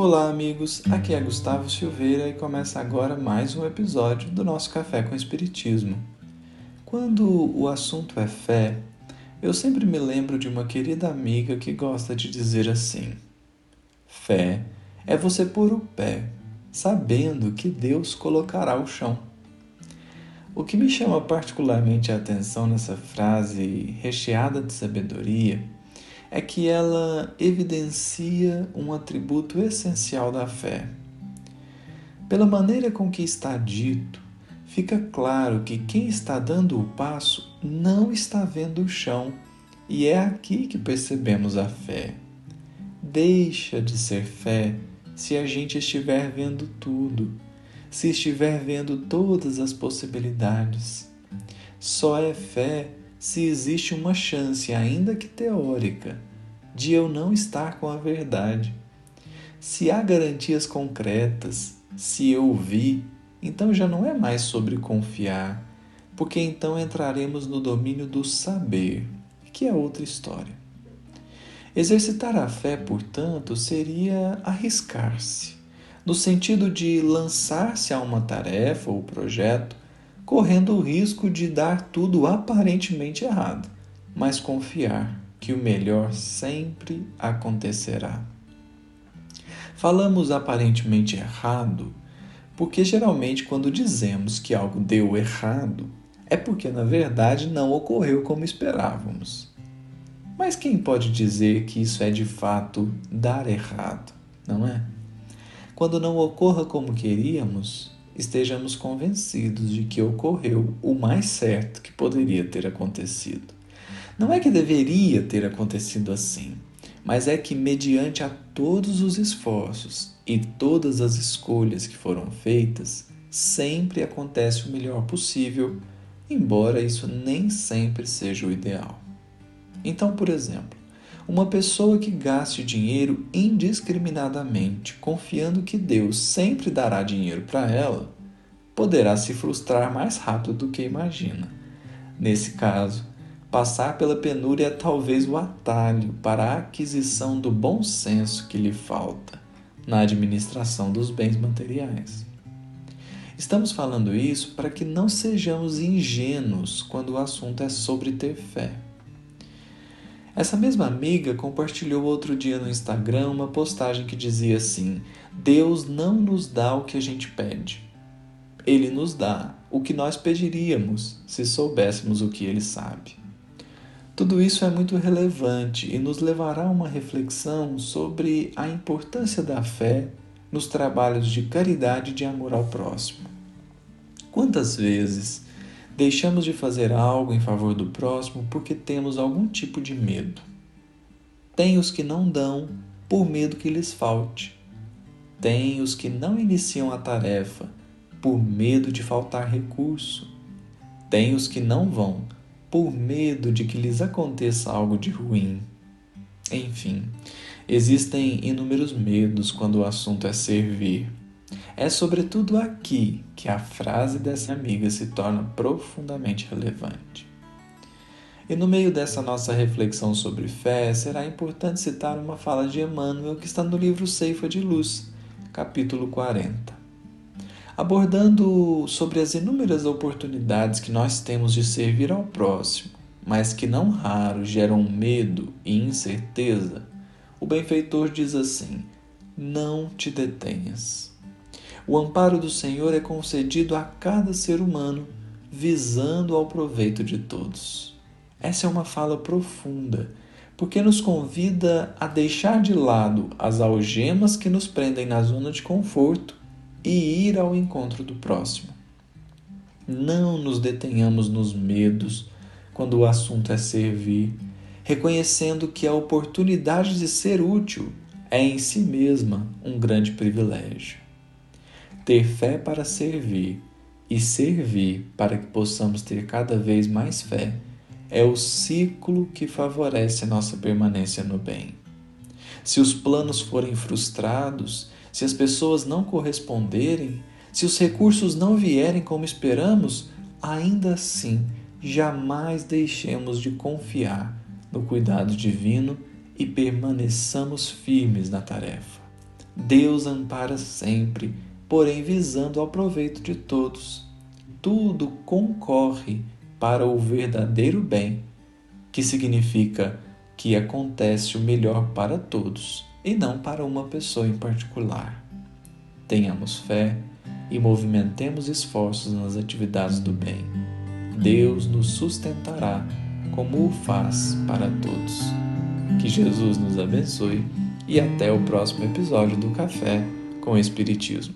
Olá, amigos. Aqui é Gustavo Silveira e começa agora mais um episódio do nosso Café com Espiritismo. Quando o assunto é fé, eu sempre me lembro de uma querida amiga que gosta de dizer assim: Fé é você pôr o pé, sabendo que Deus colocará o chão. O que me chama particularmente a atenção nessa frase recheada de sabedoria é que ela evidencia um atributo essencial da fé. Pela maneira com que está dito, fica claro que quem está dando o passo não está vendo o chão, e é aqui que percebemos a fé. Deixa de ser fé se a gente estiver vendo tudo, se estiver vendo todas as possibilidades. Só é fé se existe uma chance, ainda que teórica, de eu não estar com a verdade. Se há garantias concretas, se eu vi, então já não é mais sobre confiar, porque então entraremos no domínio do saber, que é outra história. Exercitar a fé, portanto, seria arriscar-se, no sentido de lançar-se a uma tarefa ou projeto correndo o risco de dar tudo aparentemente errado, mas confiar que o melhor sempre acontecerá. Falamos aparentemente errado porque geralmente quando dizemos que algo deu errado é porque na verdade não ocorreu como esperávamos. Mas quem pode dizer que isso é de fato dar errado, não é? Quando não ocorra como queríamos, estejamos convencidos de que ocorreu o mais certo que poderia ter acontecido. Não é que deveria ter acontecido assim, mas é que, mediante a todos os esforços e todas as escolhas que foram feitas, sempre acontece o melhor possível, embora isso nem sempre seja o ideal. Então, por exemplo, uma pessoa que gaste dinheiro indiscriminadamente, confiando que Deus sempre dará dinheiro para ela, poderá se frustrar mais rápido do que imagina. Nesse caso, passar pela penúria é talvez o atalho para a aquisição do bom senso que lhe falta na administração dos bens materiais. Estamos falando isso para que não sejamos ingênuos quando o assunto é sobre ter fé. Essa mesma amiga compartilhou outro dia no Instagram uma postagem que dizia assim: Deus não nos dá o que a gente pede. Ele nos dá o que nós pediríamos se soubéssemos o que ele sabe. Tudo isso é muito relevante e nos levará a uma reflexão sobre a importância da fé nos trabalhos de caridade e de amor ao próximo. Quantas vezes Deixamos de fazer algo em favor do próximo porque temos algum tipo de medo. Tem os que não dão por medo que lhes falte. Tem os que não iniciam a tarefa por medo de faltar recurso. Tem os que não vão por medo de que lhes aconteça algo de ruim. Enfim, existem inúmeros medos quando o assunto é servir. É sobretudo aqui que a frase dessa amiga se torna profundamente relevante. E no meio dessa nossa reflexão sobre fé, será importante citar uma fala de Emmanuel que está no livro Ceifa de Luz, capítulo 40. Abordando sobre as inúmeras oportunidades que nós temos de servir ao próximo, mas que não raro geram medo e incerteza, o benfeitor diz assim: Não te detenhas. O amparo do Senhor é concedido a cada ser humano, visando ao proveito de todos. Essa é uma fala profunda, porque nos convida a deixar de lado as algemas que nos prendem na zona de conforto e ir ao encontro do próximo. Não nos detenhamos nos medos quando o assunto é servir, reconhecendo que a oportunidade de ser útil é em si mesma um grande privilégio ter fé para servir e servir para que possamos ter cada vez mais fé é o ciclo que favorece a nossa permanência no bem. Se os planos forem frustrados, se as pessoas não corresponderem, se os recursos não vierem como esperamos, ainda assim jamais deixemos de confiar no cuidado divino e permaneçamos firmes na tarefa. Deus ampara sempre, porém visando ao proveito de todos. Tudo concorre para o verdadeiro bem, que significa que acontece o melhor para todos e não para uma pessoa em particular. Tenhamos fé e movimentemos esforços nas atividades do bem. Deus nos sustentará como o faz para todos. Que Jesus nos abençoe e até o próximo episódio do Café com Espiritismo.